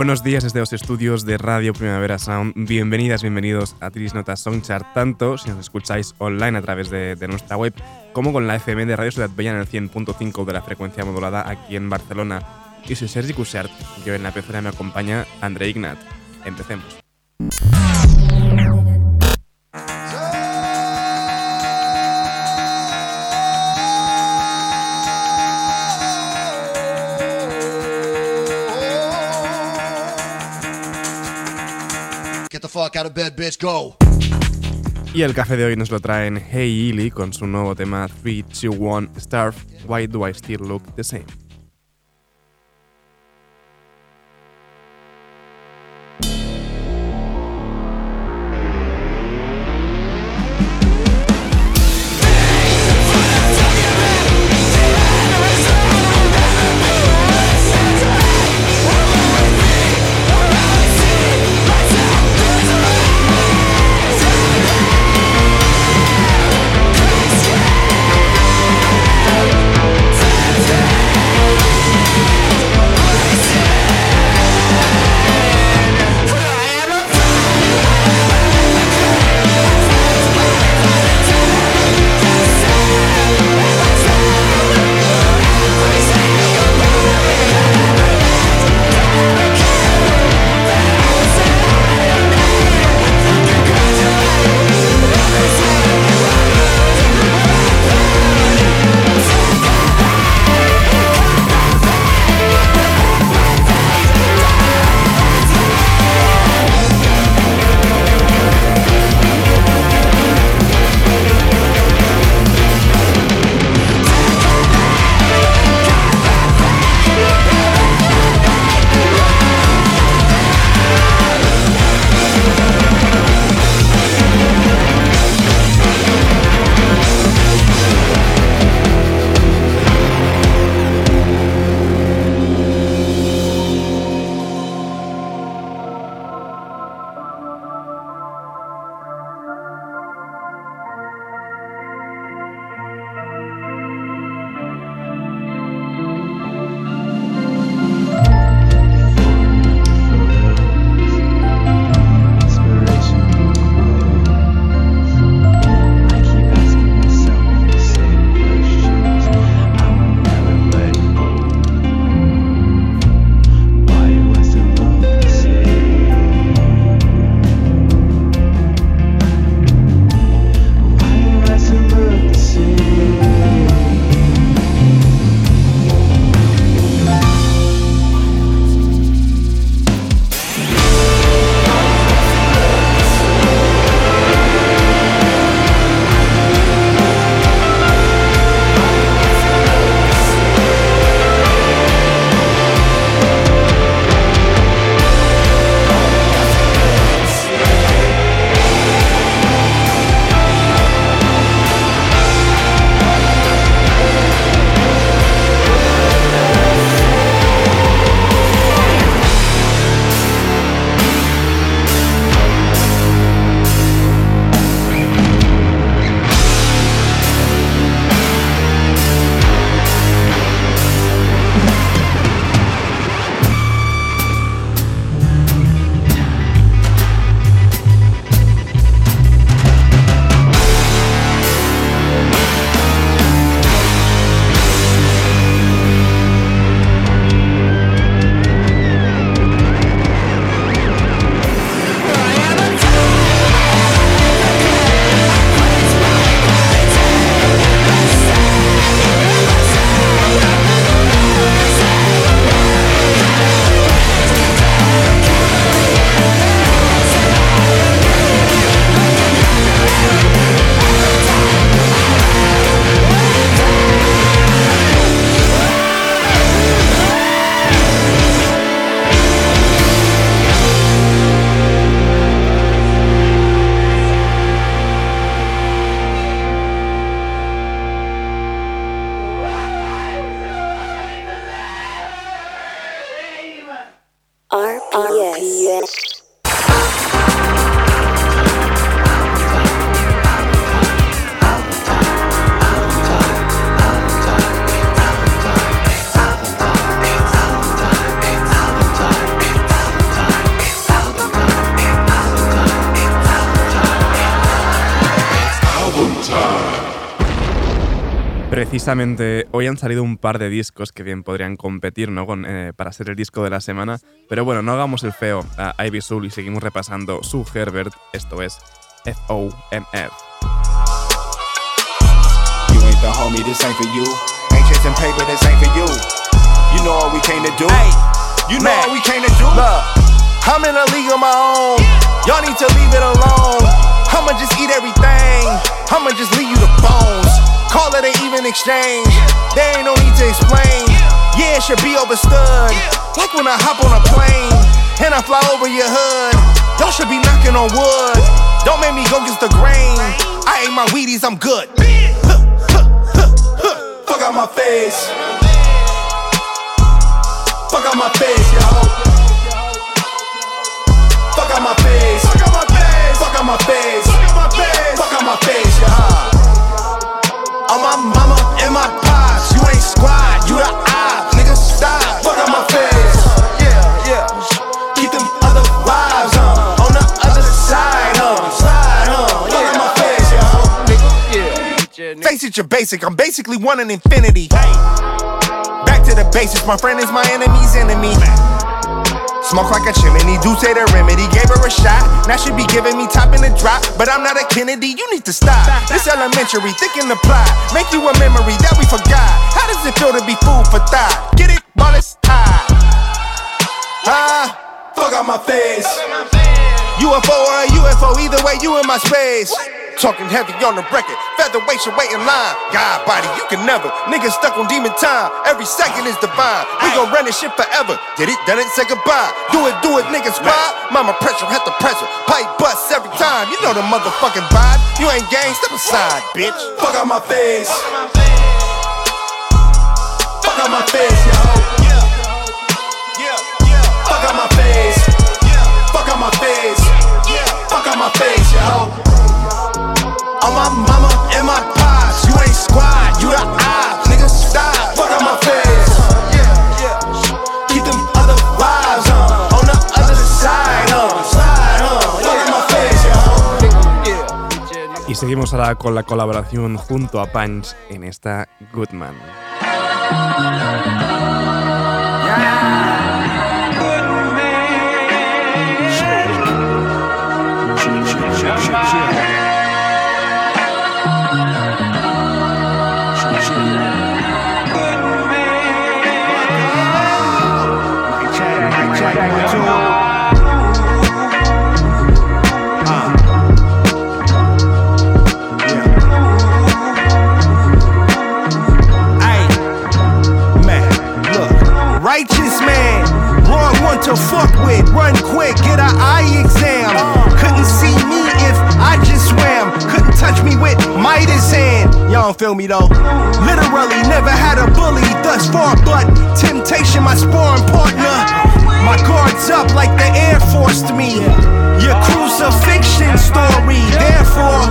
Buenos días desde los estudios de Radio Primavera Sound. Bienvenidas, bienvenidos a Tris Notas Songchart, tanto si nos escucháis online a través de, nuestra web como con la FM de Radio Ciudad Bella en el 100.5 de la frecuencia modulada aquí en Barcelona. Y soy Sergi Cushart. Yo en la pecera me acompaña André Ignat. Empecemos. Y el café de hoy nos lo traen Hey Ely con su nuevo tema 3, 2, 1, Starve, Why Do I Still Look the Same? Precisamente hoy han salido un par de discos que bien podrían competir ¿no? Con, eh, para ser el disco de la semana, pero bueno, no hagamos el feo a Ivy Soul y seguimos repasando su Herbert, esto es F-O-M-F. You ain't the homie, this ain't for you. Ain't chasing paper, this ain't for you. You know what we came to do. Hey, You know what we came to do. Look, I'm in a league of my own. Y'all need to leave it alone. I'ma just eat everything. I'ma just leave you the bones. Call it an even exchange. There ain't no need to explain. Yeah, it should be overstood. Like when I hop on a plane and I fly over your hood. Y'all should be knocking on wood. Don't make me go against the grain. I ate my Wheaties, I'm good. Fuck out my face. Fuck out my face, yo. Fuck out my face. Fuck out my face. Fuck out my face. Fuck out my face. Fuck out my face, yo. On my mama and my pops. You ain't squad, you the op. Nigga, stop. Fuck out my face. Yeah, yeah. Keep them other vibes on. On the other side, huh? Slide, huh? Fuck Yeah. my face, yo. Face it, you're basic. I'm basically one in infinity. Back to the basics. My friend is my enemy's enemy. Smoke like a chimney, do say the remedy. Gave her a shot, now she be giving me top in the drop. But I'm not a Kennedy, you need to stop. This elementary, thinking the plot. Make you a memory that we forgot. How does it feel to be food for thought? Get it while it's hot. Ah, Fuck out my face. UFO or a UFO, either way, you in my space. Talking heavy on the record, featherweight should wait in line. God body, you can never. Niggas stuck on demon time, every second is divine. We gon' run this shit forever. Did it, done it, say goodbye. Do it, do it, niggas squad. Mama pressure, had the pressure. Pipe busts every time. You know the motherfucking vibe. You ain't gang, step aside, bitch. Fuck out my face. Fuck out my face, yo. Fuck out my face. Fuck out my face. Fuck out my face, yo. Y seguimos ahora con la colaboración junto a Punch en esta Goodman. To fuck with. Run quick, get an eye exam. Couldn't see me if I just swam. Couldn't touch me with Midas hand. Y'all don't feel me though. Literally never had a bully thus far, but temptation, my sparring partner. My guard's up like the Air Force to me. Your crucifixion story, therefore,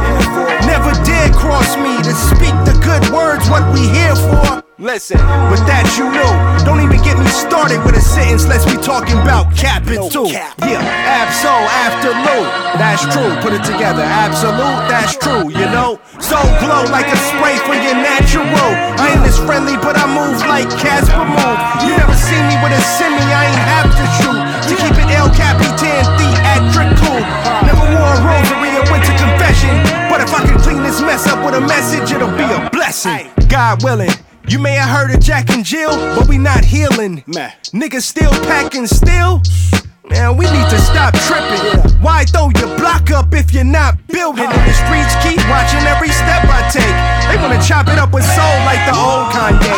never dare cross me to speak the good words. What we here for? Listen, with that you know, don't even get me started with a sentence. Let's be talking about capital. Yeah, abso after loot. That's true. Put it together. Absolute. That's true. You know, so glow like a spray for your natural. I ain't as friendly, but I move like Casper move. You never see me with a semi. I ain't have to shoot to keep it El Capitan theatrical. Never wore a rosary or went to confession, but if I can clean this mess up with a message, it'll be a blessing. God willing. You may have heard of Jack and Jill, but we not healing. Man. Niggas still packing still. Man, we need to stop tripping. Why throw your block up if you're not building? And the streets keep watching every step I take. They wanna chop it up with soul like the old Kanye.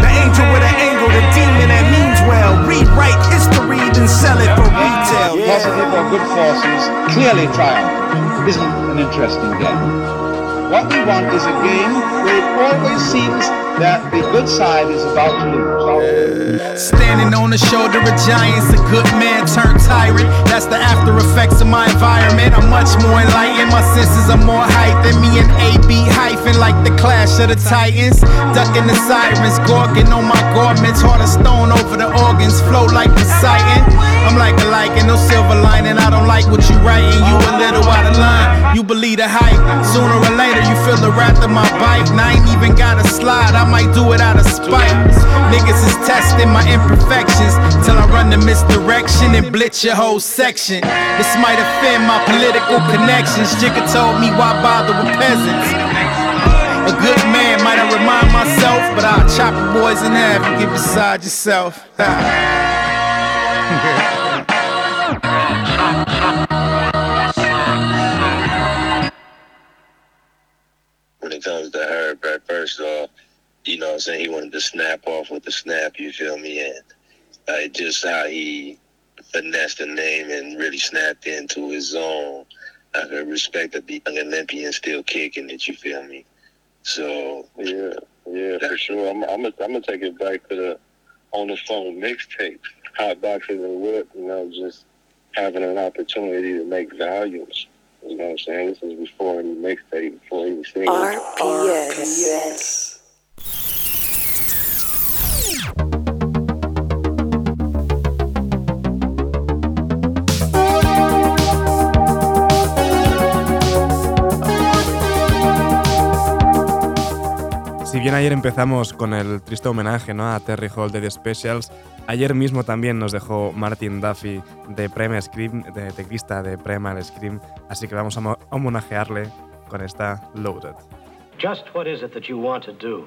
The angel with an angle, the demon that means well. Rewrite history, then sell it for retail. positive or good forces clearly triumph isn't an interesting game. What we want is a game where it always seems that the good side is about to lose. Standing on the shoulder of giants, a good man turned tyrant. That's the after effects of my environment. I'm much more enlightened. My senses are more hyped than me and AB hyphen like the clash of the titans. Ducking the sirens, gorging on my garments. Heart of stone over the organs, flow like Poseidon. I'm like a lichen, no silver lining. I don't like what you writing. You a little out of line. You believe the hype. Sooner or later, you feel the wrath of my bite. And I ain't even gotta slide. I might do it out of spite. Niggas is testing my imperfections till I run the misdirection and blitz your whole section. This might offend my political connections. Jigga told me why bother with peasants. A good man might remind myself, but I'll chop your boys in half and get beside yourself. when it comes to right, first off, you know what I'm saying, he wanted to snap off with the snap, you feel me? And uh, just how he finessed the name and really snapped into his zone. I could respect that the young Olympian still kicking it, you feel me? So, Yeah, yeah, for sure. I'm, I'm gonna, I'm gonna take it back to the on the phone mixtape, hot boxes and whip. You know, just having an opportunity to make volumes. You know what I'm saying? This is before any mixtape, before any single. RPS. Si bien ayer empezamos con el triste homenaje ¿no? a Terry Hall de The Specials, ayer mismo también nos dejó Martin Duffy de Primal Scream, de teclista de Primal Scream, así que vamos a mo- a homenajearle con esta Loaded. Just what is it that you want to do?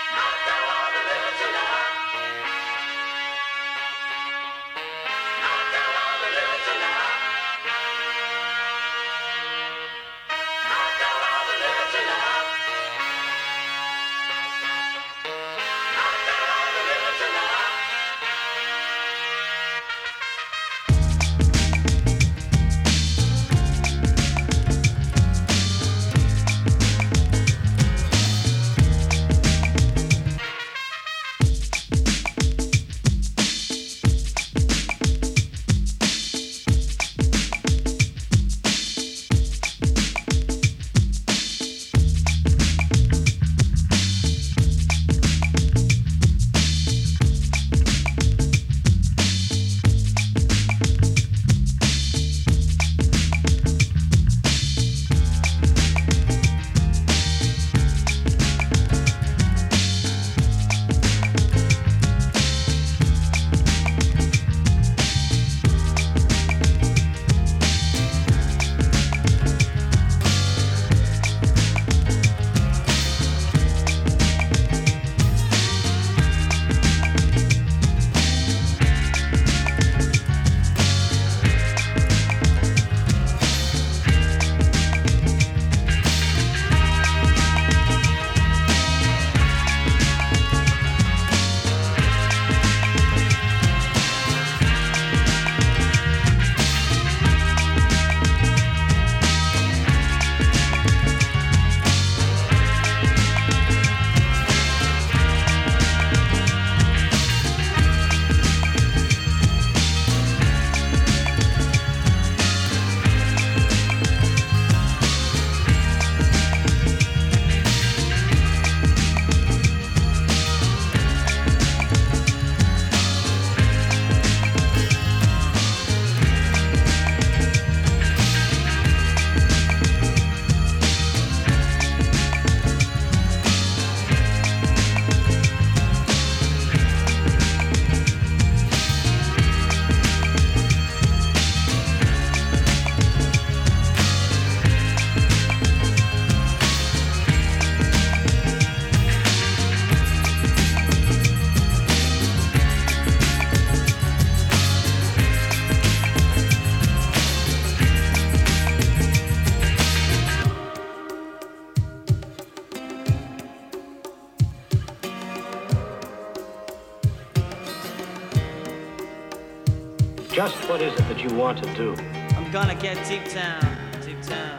What is it that you want to do? I'm gonna get deep down, deep down.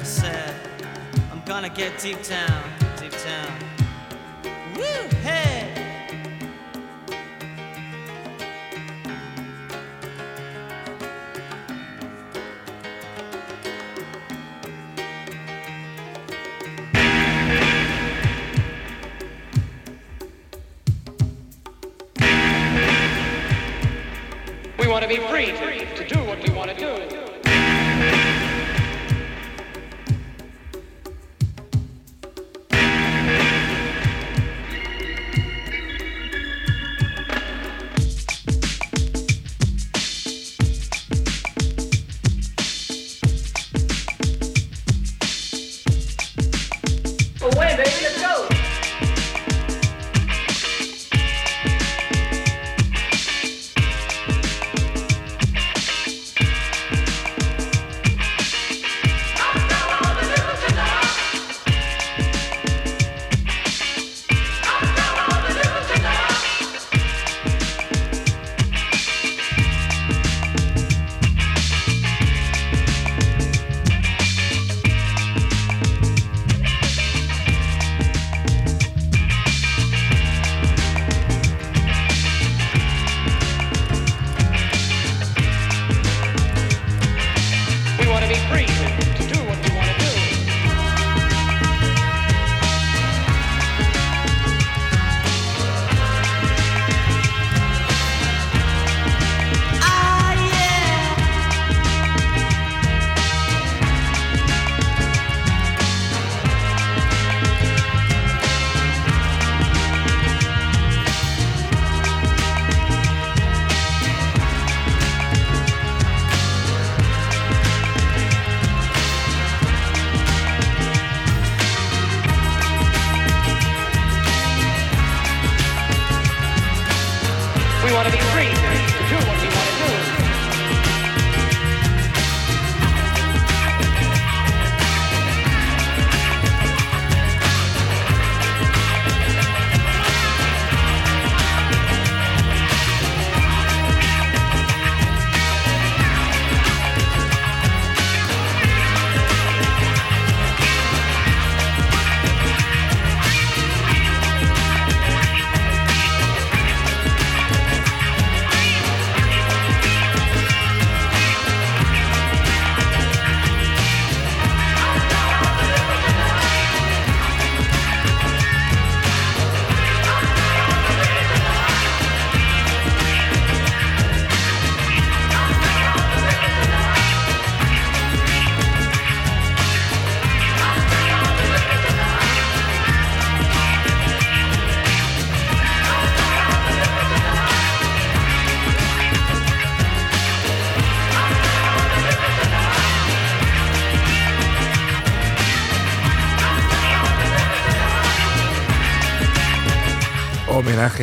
I said, I'm gonna get deep down, deep down. Woo, hey! Be free. to,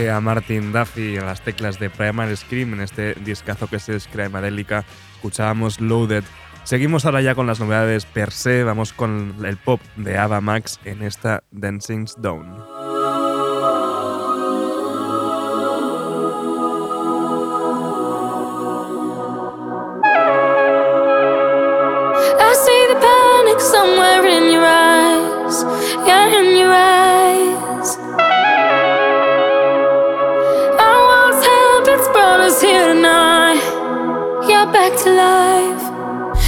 A Martin Duffy en las teclas de Primal Scream en este discazo que es Screamadelica. Escuchábamos Loaded. Seguimos ahora ya con las novedades per se. Vamos con el pop de Ava Max en esta Dancing's Down. Somewhere in your eyes. In your eyes. Back to life.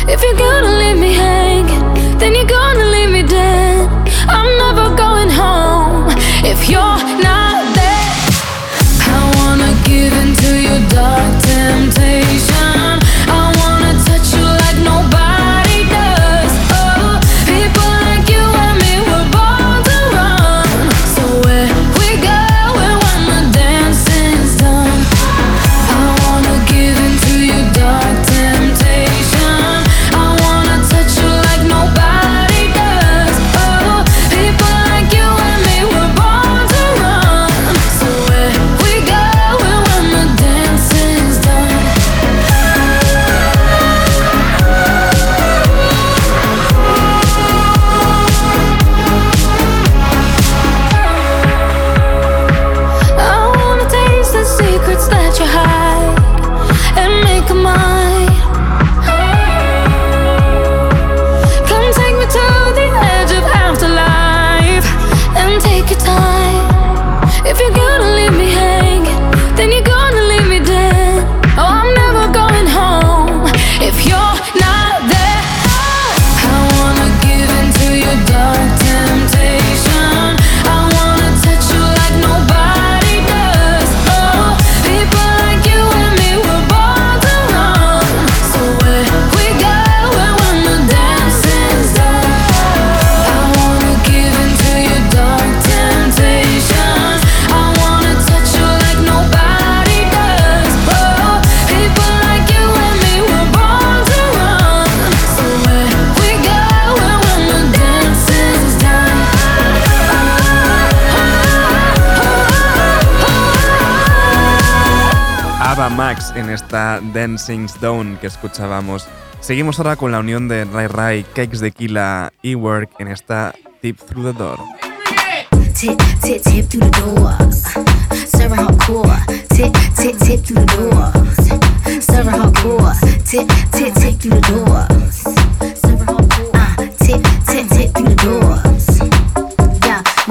If you're gonna leave me hanging, then you're gonna leave me dead. I'm never going home if you're not there. I wanna give into your dark temptation. Esta Dancing Stone que escuchábamos. Seguimos ahora con la unión de Rai Rai, Cakes de Kila y Work en esta Tip Through the Door.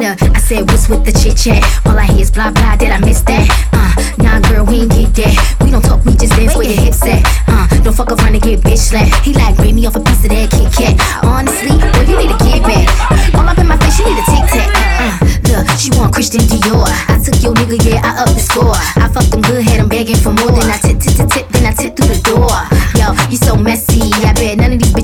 I said, what's with the chit chat? All I hear is blah blah. Did I miss that? Nah, girl, we ain't get that. We don't talk, we just dance where your hips at. Uh, don't fuck around and get bitch slapped. He like, bring me off a piece of that Kit Kat. Honestly, boy, you need to get back. All up in my face, you need a tic tac. Uh, look, she want Christian Dior. I took your nigga, yeah, I up the score. I fucked him good, had him begging for more. Then I tip, tip, tip, tip, then I tip through the door. Yo, you so messy. I bet none of these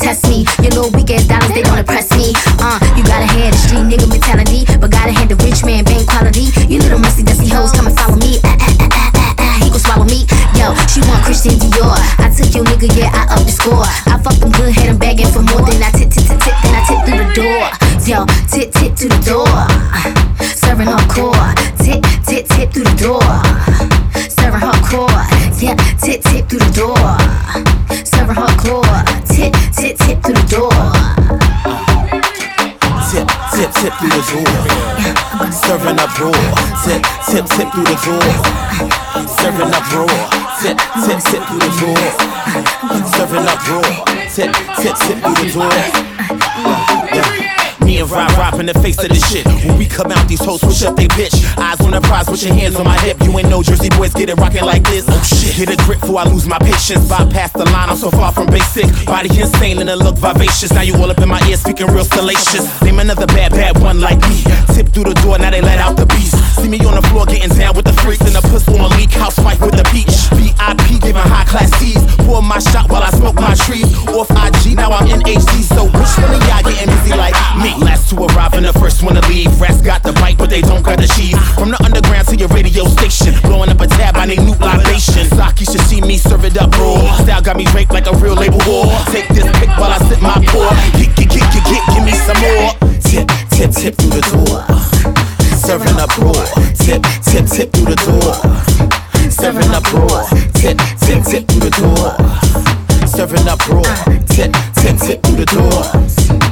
test me. Your little ass dollars, they don't impress me. Uh, you gotta have the street nigga mentality, but gotta have the rich man bank quality. You little messy, dusty hoes, come and follow me. Ah, ah, ah, ah, ah, ah, he gon' swallow me. Yo, she want Christian Dior. I took your nigga, yeah, I up the score. I fucked him good, had him begging for more. Then I tip, tip, tip, tip, then I tip through the door. Yo, tip, tip to the door. Serving hardcore. Tip, tip, tip through the door. Serving hardcore. Yeah, tip, tip through the door. Serving hardcore. Tip, tip, through the door. Tip, tip, tip through the door. Serving up raw. Tip, tip, tip through the door. Serving up raw. Tip, tip, tip through the door. Serving up raw. Tip, tip, tip through the door. Me and Rob Rob in the face of this shit. When we come out, these hoes push up they bitch. Eyes on the prize, put your hands on my hip. You ain't no Jersey boys, get it rockin' like this. Oh shit, hit a grip before I lose my patience. Bypass the line, I'm so far from basic. Body insane and it look vivacious. Now you all up in my ear speaking real salacious. Name another bad, bad one like me. Tip through the door, now they let out the beast. See me on the floor getting down with the freaks and the pistol on leak. Housewife with the peach. VIP giving high class C's. Pour my shot while I smoke my trees. Off IG, now I'm in HD. So which one of y'all getting busy like me? Last to arrive and the first one to leave. Rats got the bite, but they don't got the cheese. From the underground to your radio station. Blowing up a tab, I need new libation. Saki should see me serve it up raw. Style got me draped like a real label whore. Take this pick while I sip my pour. Get, get, get, get, get, give me some more. Tip, tip, tip through the door. Serving up raw. Tip, tip, tip through the door. Serving up raw. Tip, tip, tip through the door. Serving up raw. Tip, tip, tip through the door.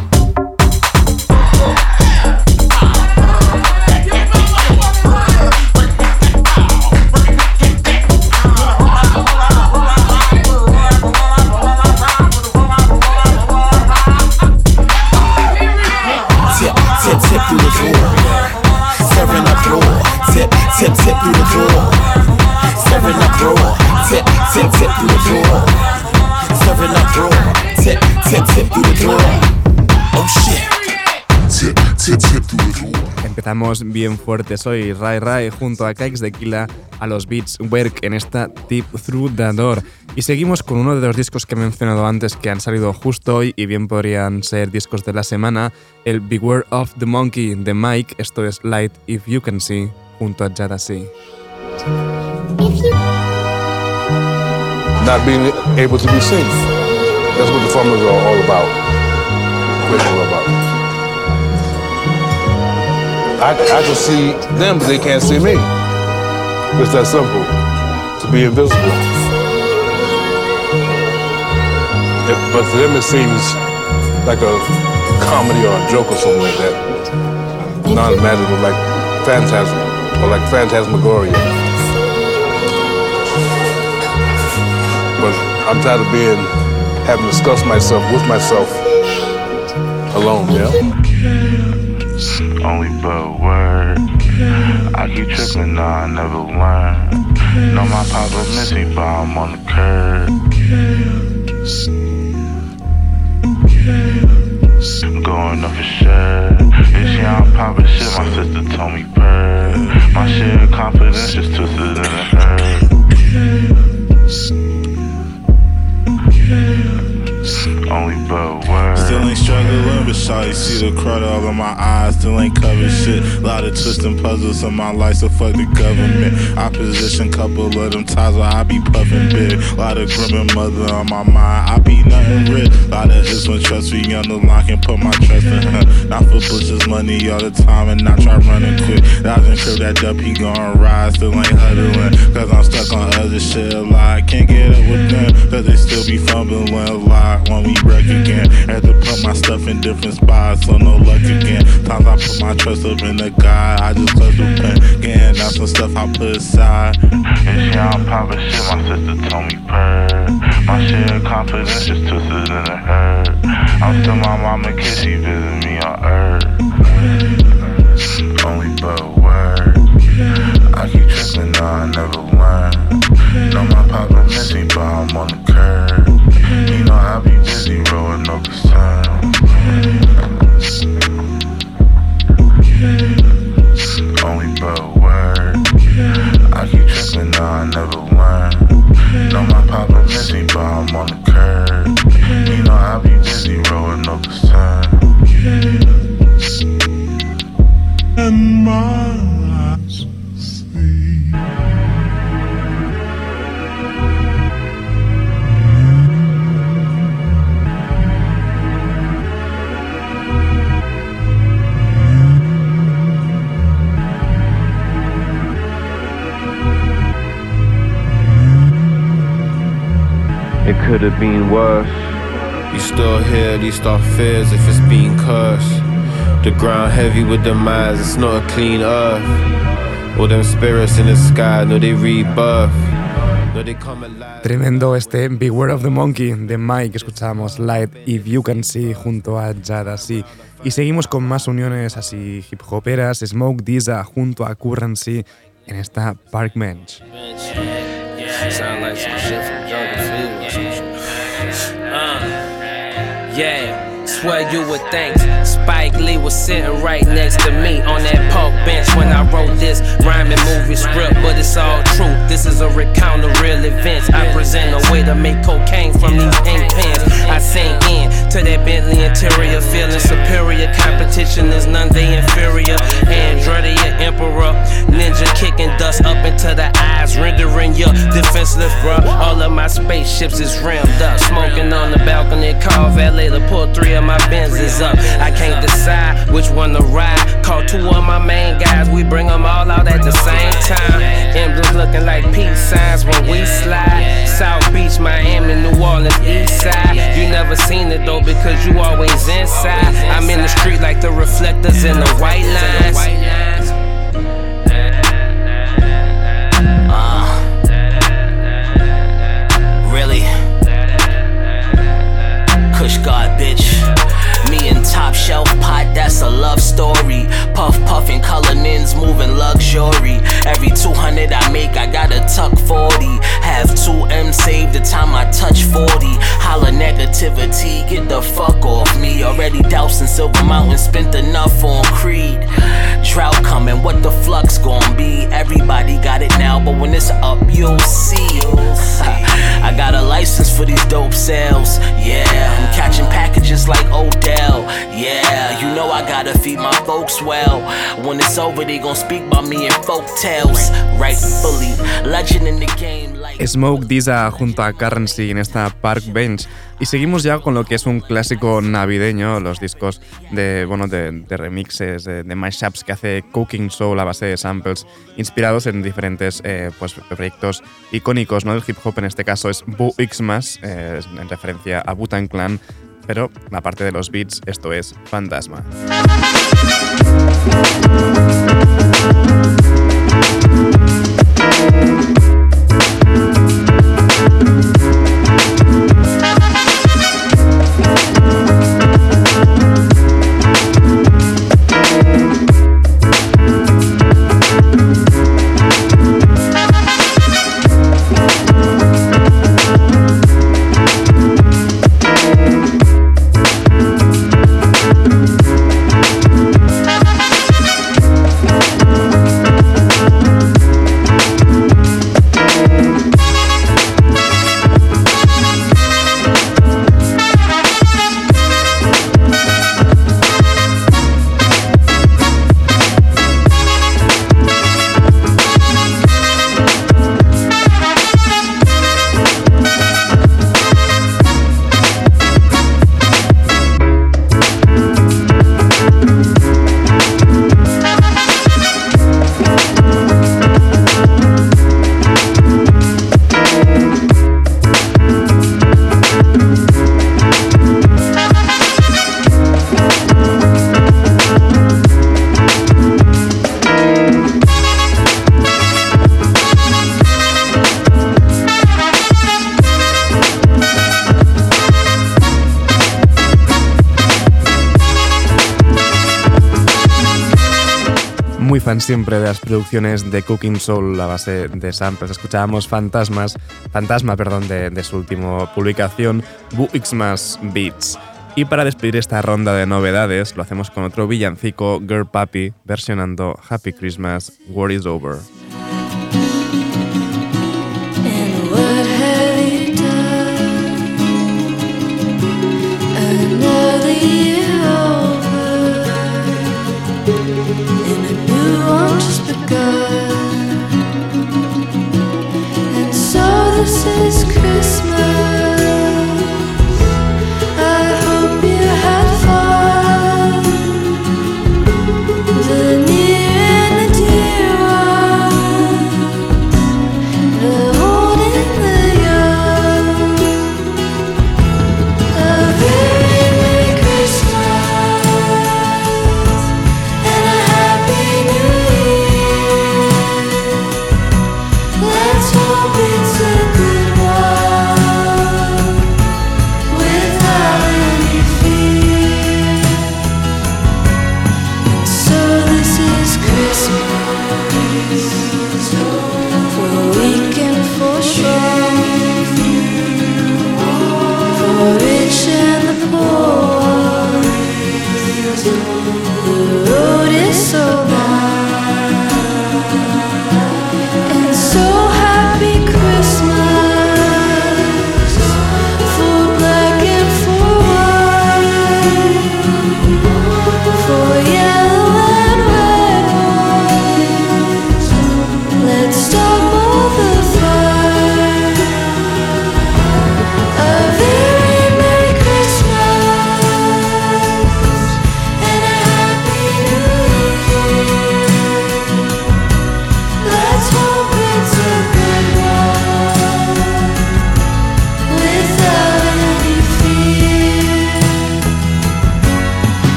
Empezamos bien fuerte. Soy Rai Rai junto a Kikes de Kila a los beats Work en esta Tip Through the Door. Y seguimos con uno de los discos que he mencionado antes que han salido justo hoy y bien podrían ser discos de la semana. El Beware of the Monkey de Mike, esto es Light If You Can See, junto a Jadasi. Not being able to be seen. That's what the formulas are all about. What all about. I, I can see them, but they can't see me. It's that simple. To be invisible. It- but to them, it seems like a comedy or a joke or something like that. Non-magical, like phantasm, or like phantasmagoria. But I'm tired of being, having to discuss myself with myself alone, yeah? only but word. I keep tripping, nah, I never learn. Know my papa miss me, but I'm on the curb. Going up for sure. This year I'm popping shit, my sister told me purr. My shit confidence just twisted in a hurt. News. Only but word. Still ain't struggling, but shawty see the crud all in my eyes. Still ain't covered shit. Lot of twisting puzzles in my life, so fuck the government. Opposition, couple of them ties where I be puffing big. Lot of grim and mother on my mind. I be nothing rich. Lot of is when trust me on the line, can put my trust in her. Not for bushes, money all the time, and not try running quick. Dodging curve that up, he gon' rise. Still ain't huddling, cause I'm stuck on other shit a lot. Can't get up with them, cause they still be fumbling a lot when we wreck again. Had to put my stuff in different spots, so no luck again. Times I put my trust up in the God, I just clutch the pen. Getting out some stuff I put aside. And year I'm popping shit, my sister told me purr. My shit confidence just twisted in a hurt. I'm still my mama kid, she visit me on earth. Only but word. I keep tripping, nah, I never learn. Know my papa miss me, but I'm on the curb. I'm on the curb. You know I be busy rolling no It been worse. You still hear these our fears if it's been cursed. The ground heavy with the minds, it's not a clean earth. All them spirits in the sky, no, they rebirth. Tremendo este Beware of the Monkey de Mike que escuchamos Light If You Can See junto a Jada C. Y seguimos con más uniones así hip hoperas, Smoke Dizza junto a Currency en esta Park Bench. Sound like some yeah, swear you would think Spike Lee was sitting right next to me on that park bench when I wrote this rhyming movie script, but it's all true. This is a recount of real events. I present a defenseless, bruh. All of my spaceships is rimmed up, smoking on the balcony. Call valet to pull three of my Benzes up. I can't decide which one to ride. Call two of my main guys, we bring them all out at the same time. Emblems looking like peace signs when we slide. South Beach, Miami, New Orleans, East Side. You never seen it though because you always inside. I'm in the street like the reflectors in the white lines. Shelf pot, that's a love story. Puff puffin' Cullinans moving luxury. Every 200 I make, I gotta tuck 40. Have 2 M saved the time I touch 40. Holla negativity, get the fuck off me. Already dousing Silver Mountain, spent enough on Creed. Drought coming, what the flux gon' be? Everybody got it now, but when it's up, you'll see. I got a license for these dope sales. Yeah, I'm catching packages like Odell. Yeah, you know I gotta feed my folks well. When it's over, they gon' speak about me in folk tales. Rightfully, legend in the game. Smoke Dizza junto a Currency en esta Park Bench. Y seguimos ya con lo que es un clásico navideño, los discos de, bueno, de, remixes, de, de mashups que hace Cooking Soul a base de samples inspirados en diferentes eh, pues, proyectos icónicos ¿no? del hip hop. En este caso es Boo Xmas, eh, en referencia a Wu-Tang Clan, pero la parte de los beats, esto es Fantasma. siempre de las producciones de Cooking Soul a base de samples. Escuchábamos Fantasmas, Fantasma perdón, de, su última publicación, Bu Xmas Beats. Y para despedir esta ronda de novedades, lo hacemos con otro villancico, Girl Papi, versionando Happy Christmas, War is Over.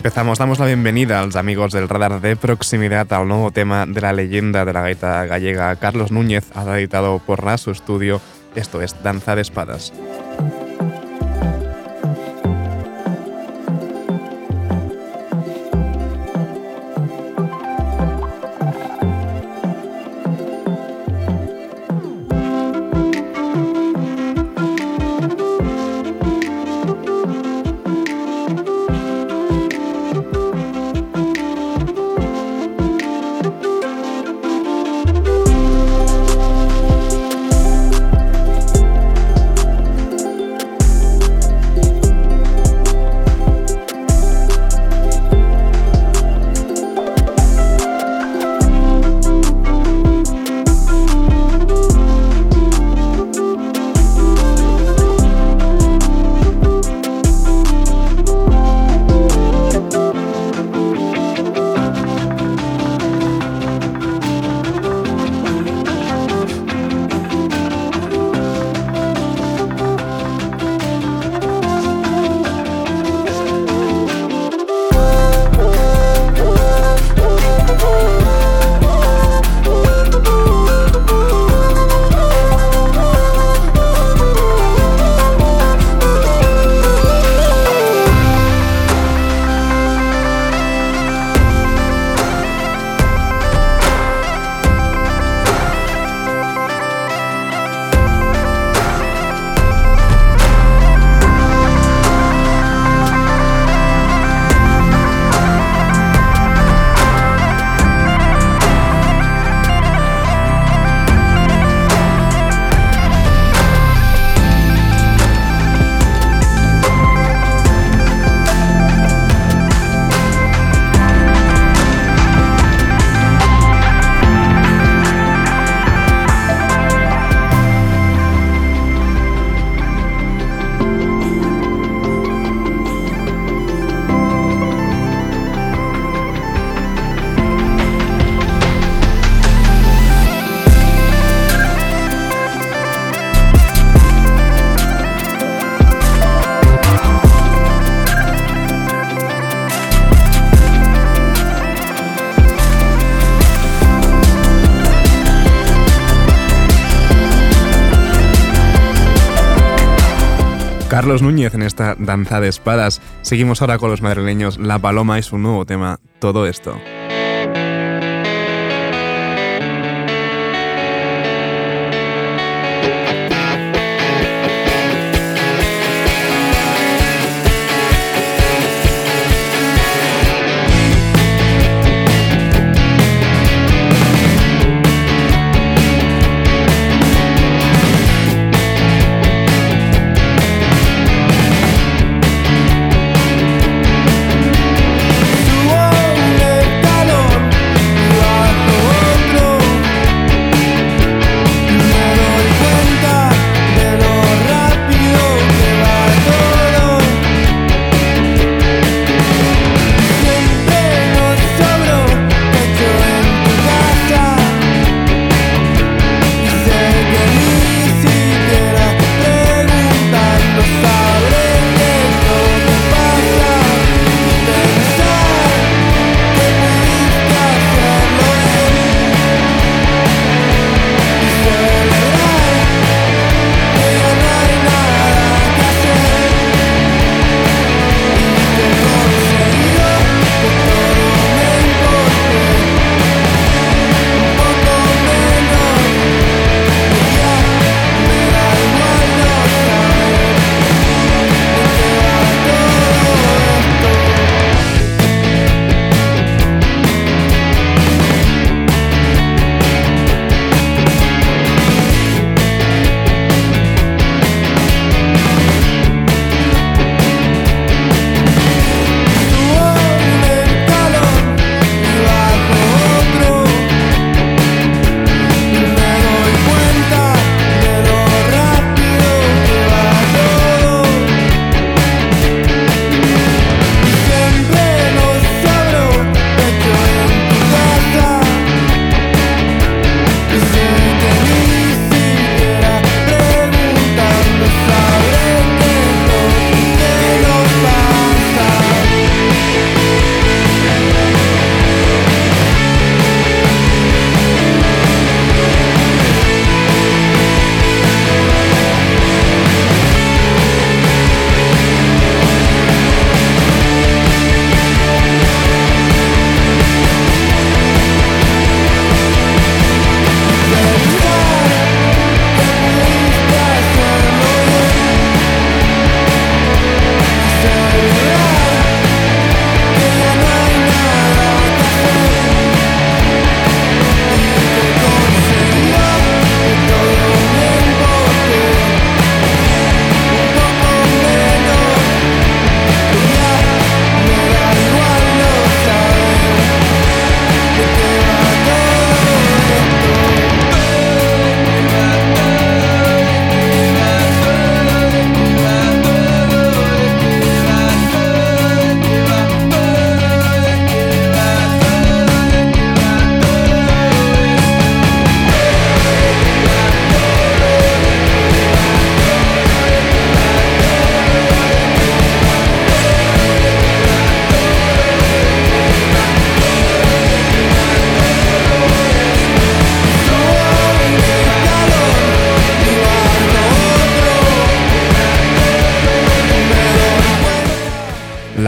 empezamos, damos la bienvenida a los amigos del radar de proximidad al nuevo tema de la leyenda de la gaita gallega Carlos Núñez, ha editado por RAS su estudio. Esto es Danza de Espadas. Carlos Núñez en esta danza de espadas. Seguimos ahora con los madrileños La Paloma y su nuevo tema, Todo esto.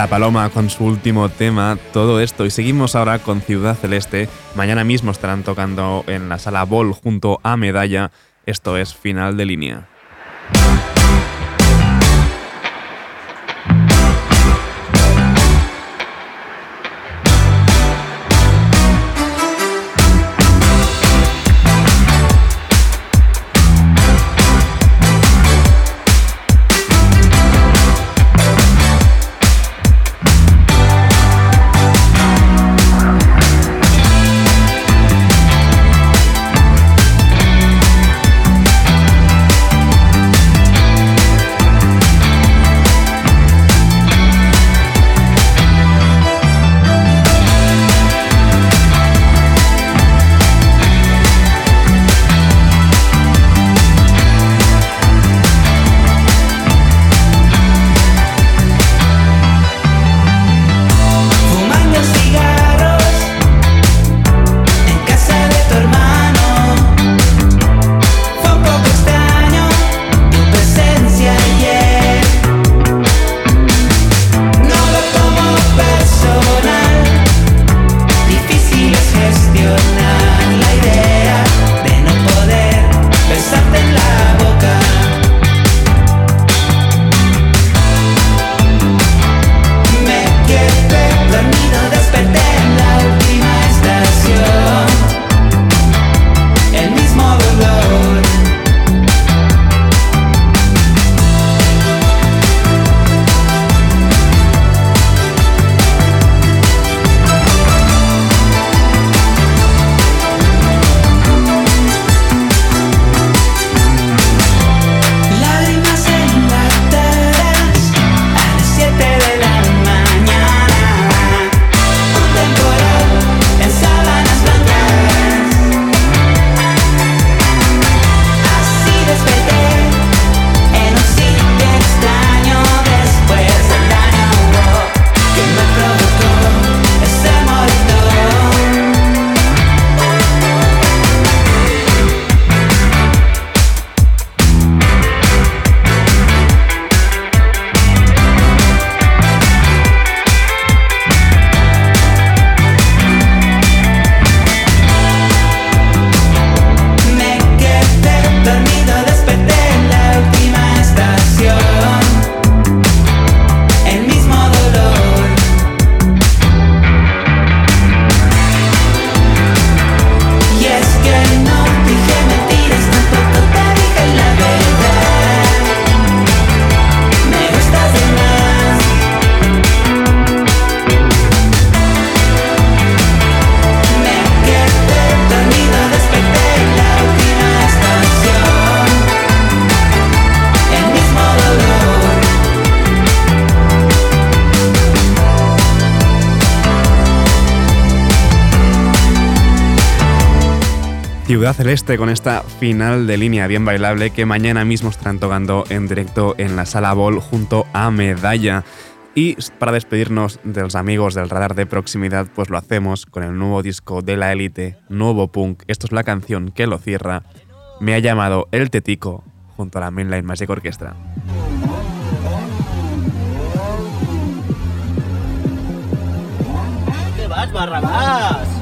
La Paloma con su último tema, todo esto. Y seguimos ahora con Ciudad Celeste. Mañana mismo estarán tocando en la sala Ball junto a Medalla. Esto es final de línea. Ciudad Celeste con esta final de línea bien bailable que mañana mismo estarán tocando en directo en la sala Ball junto a Medalla. Y para despedirnos de los amigos del radar de proximidad, pues lo hacemos con el nuevo disco de la élite, Nuevo Punk. Esto es la canción que lo cierra. Me ha llamado El Tetico junto a la Mainline Magic Orchestra. ¿Qué vas, Barrabás?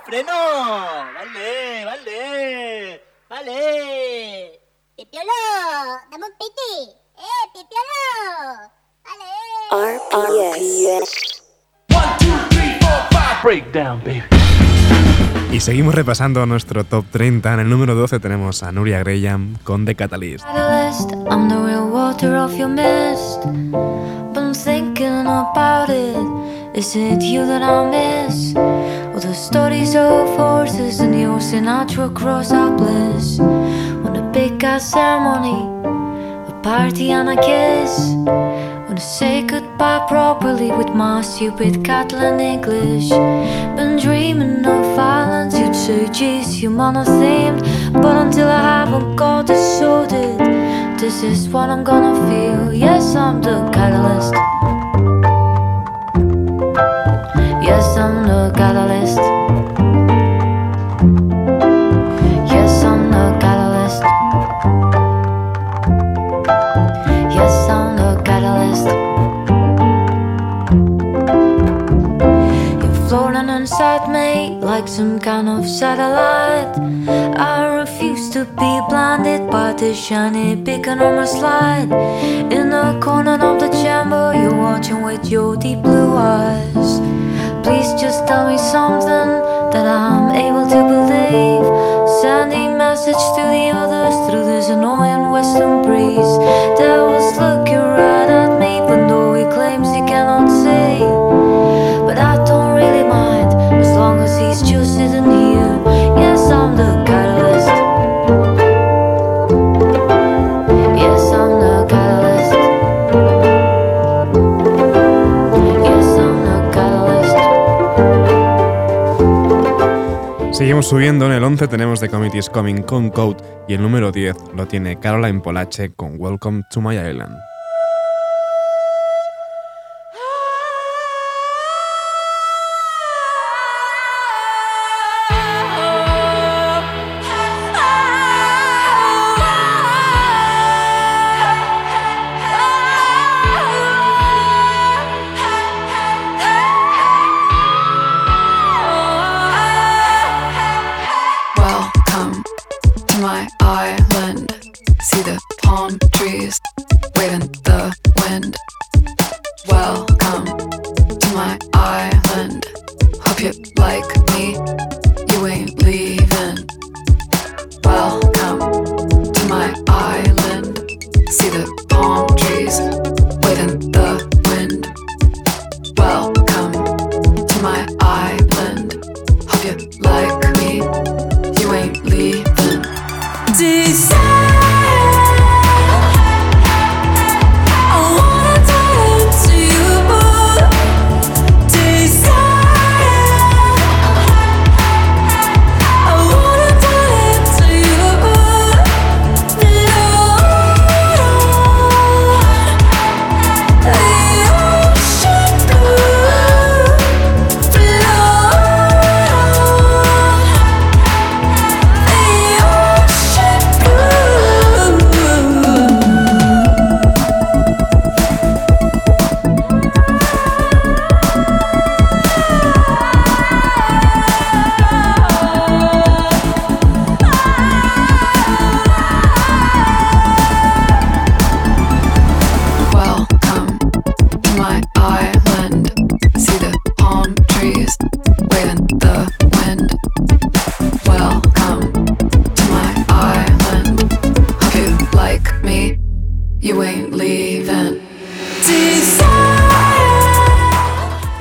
El freno! ¡Vale, vale! ¡Vale! Pipiolo, dame un piti. Eh, Pipiolo. Dale. RPS. Breakdown, baby. Y seguimos repasando nuestro top 30. En el número 12 tenemos a Nuria Graham con The Catalyst. Catalyst, I'm the real water of your mist. But I'm thinking about it. Is it you that I miss? The stories of horses and your Sinatra cross our bliss. When a big ass ceremony, a party and a kiss. Wanna say goodbye properly with my stupid Catalan English. Been dreaming of violence, you'd say, geez, you monothemed. But until I haven't got this sorted, this is what I'm gonna feel. Yes, I'm the catalyst. Inside me like some kind of satellite. I refuse to be blinded by the shiny beacon on my slide. In the corner of the chamber, you're watching with your deep blue eyes. Please just tell me something that I'm able to believe. Sending message to the others through this annoying western breeze. That was looking right subiendo, en el 11 tenemos The Committee is Coming con Code y el número 10 lo tiene Caroline Polache con Welcome to My Island.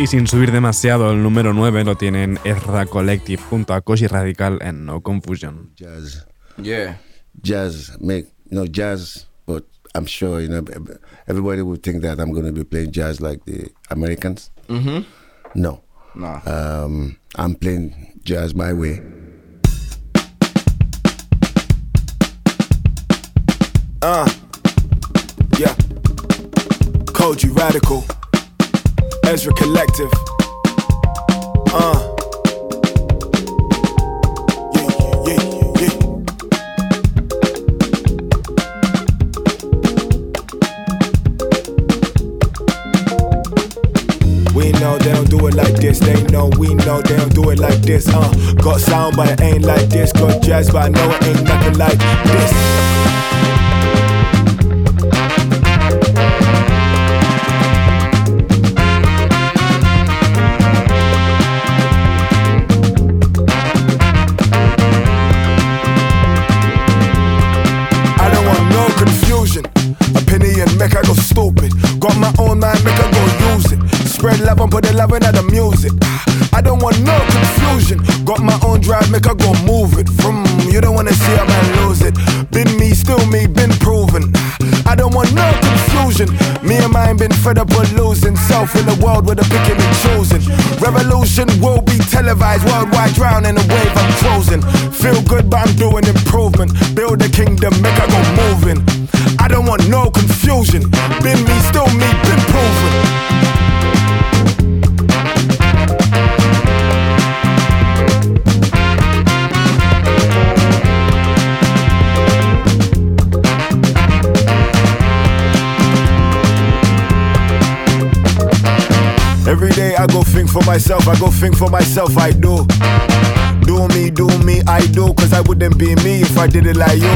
Sin subir demasiado, el número 9 lo tienen Ezra Collective junto a Koshi Radical en No Confusion. Jazz. Yeah. Jazz make you know jazz, but I'm sure you know everybody would think that I'm going to be playing jazz like the Americans. Mhm. No. Nah. Um, I'm playing jazz my way. Uh, yeah. Koji Radical. Ezra Collective. Uh. We know they don't do it like this. They know we know they don't do it like this. Uh, got sound, but it ain't like this. Got jazz, but I know it ain't nothing like this. I don't want no confusion. Got my own drive, make I go move it. From you don't wanna see a man lose it. Been me, still me, been proven. I don't want no confusion. Me and mine been fed up with losing. Self in a world where the picking and choosing. Revolution will be televised, worldwide drowning a wave I'm closing. Feel good, but I'm doing improvement. Build a kingdom, make I go moving. I don't want no confusion. Been me, still me, been proven. I go think for myself, I go think for myself, I do. Do me, do me, I do, cause I wouldn't be me if I did it like you.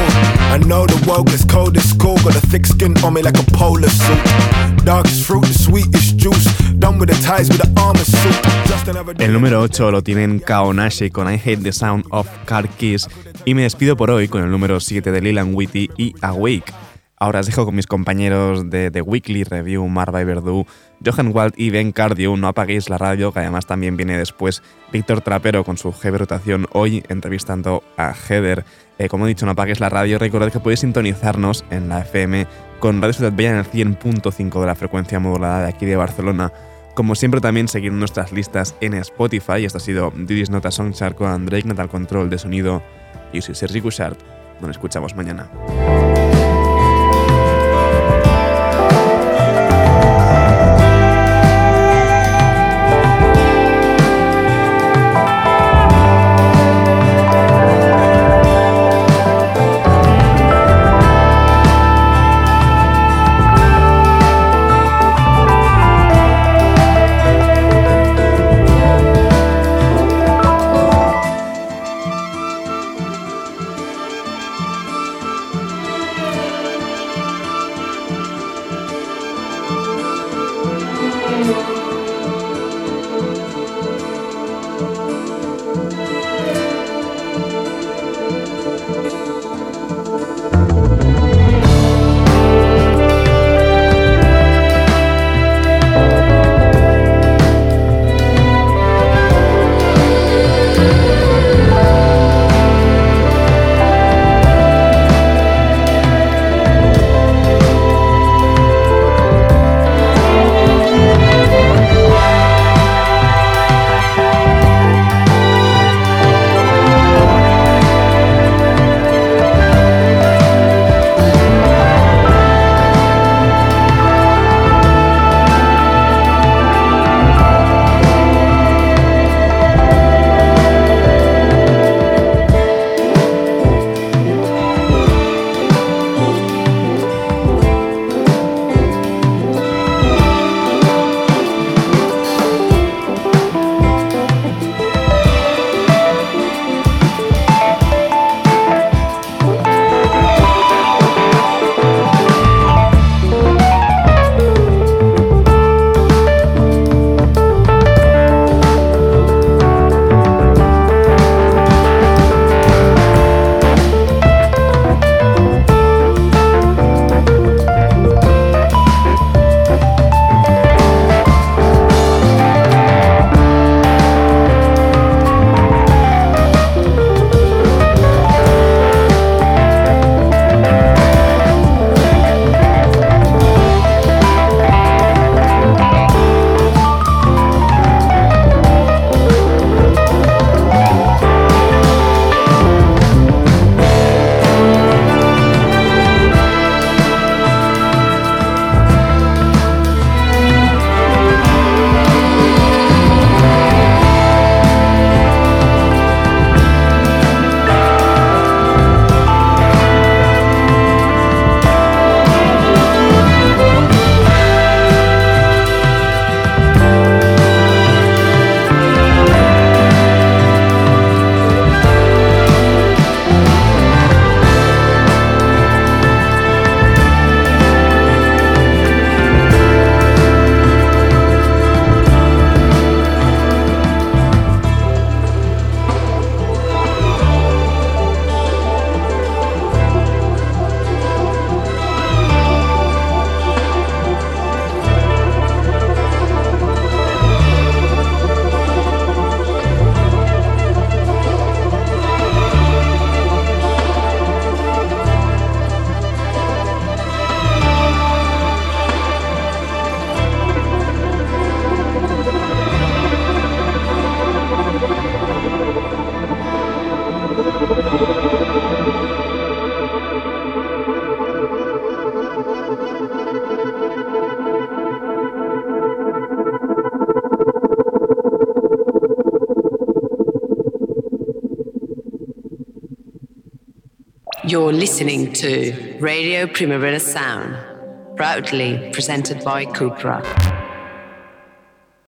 I know the world gets cold, it's cool, got a thick skin on me like a polar suit. Darkest fruit, the sweetest juice, done with the ties with the El número 8 lo tienen Kaonashi con I Hate the Sound of Car Keys y me despido por hoy con el número 7 de Lilan Witty y Awake. Ahora os dejo con mis compañeros de The Weekly Review, Marva y Verdú, Johan Wald y Ben Cardio. No apaguéis la radio, que además también viene después Víctor Trapero con su heavy rotación hoy entrevistando a Heather. Eh, como he dicho, no apaguéis la radio. Recordad que podéis sintonizarnos en la FM con Radio Ciudad Bella en el 100.5 de la frecuencia modulada de aquí de Barcelona. Como siempre, también seguir nuestras listas en Spotify. Esto ha sido Didis Nota Songchart con Drake Natal Control de sonido. Y Sergi Cushart. Nos escuchamos mañana. You're listening to Radio Primavera Sound, proudly presented by Cupra.